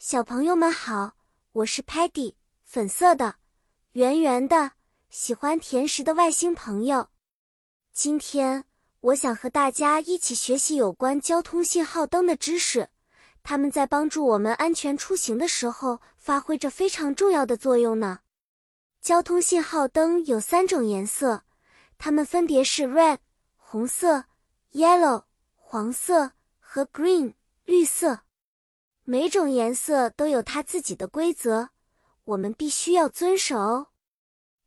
小朋友们好，我是 Patty，粉色的，圆圆的，喜欢甜食的外星朋友。今天我想和大家一起学习有关交通信号灯的知识，它们在帮助我们安全出行的时候发挥着非常重要的作用呢。交通信号灯有三种颜色，它们分别是 red 红色、yellow 黄色和 green 绿色。每种颜色都有它自己的规则，我们必须要遵守。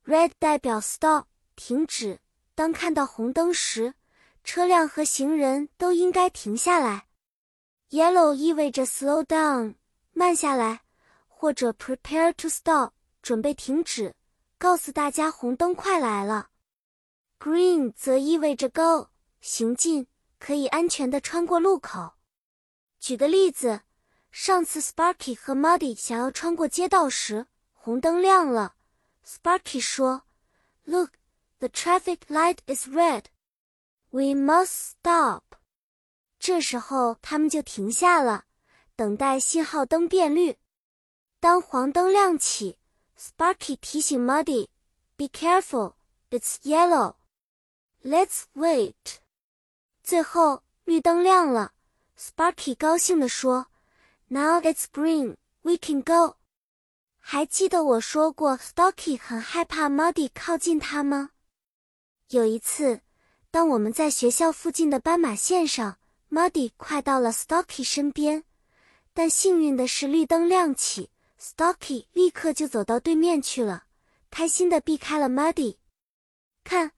Red 代表 stop 停止，当看到红灯时，车辆和行人都应该停下来。Yellow 意味着 slow down 慢下来，或者 prepare to stop 准备停止，告诉大家红灯快来了。Green 则意味着 go 行进，可以安全的穿过路口。举个例子。上次 Sparky 和 Muddy 想要穿过街道时，红灯亮了。Sparky 说：“Look, the traffic light is red. We must stop.” 这时候他们就停下了，等待信号灯变绿。当黄灯亮起，Sparky 提醒 Muddy：“Be careful, it's yellow. Let's wait.” 最后绿灯亮了，Sparky 高兴地说。Now it's green, we can go. 还记得我说过，Stocky 很害怕 Muddy 靠近他吗？有一次，当我们在学校附近的斑马线上，Muddy 快到了 Stocky 身边，但幸运的是绿灯亮起，Stocky 立刻就走到对面去了，开心的避开了 Muddy。看，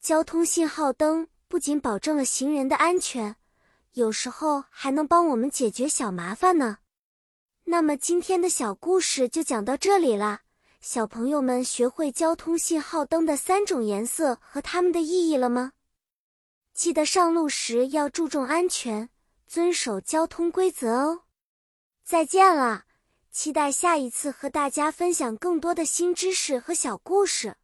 交通信号灯不仅保证了行人的安全。有时候还能帮我们解决小麻烦呢。那么今天的小故事就讲到这里啦。小朋友们学会交通信号灯的三种颜色和它们的意义了吗？记得上路时要注重安全，遵守交通规则哦。再见了，期待下一次和大家分享更多的新知识和小故事。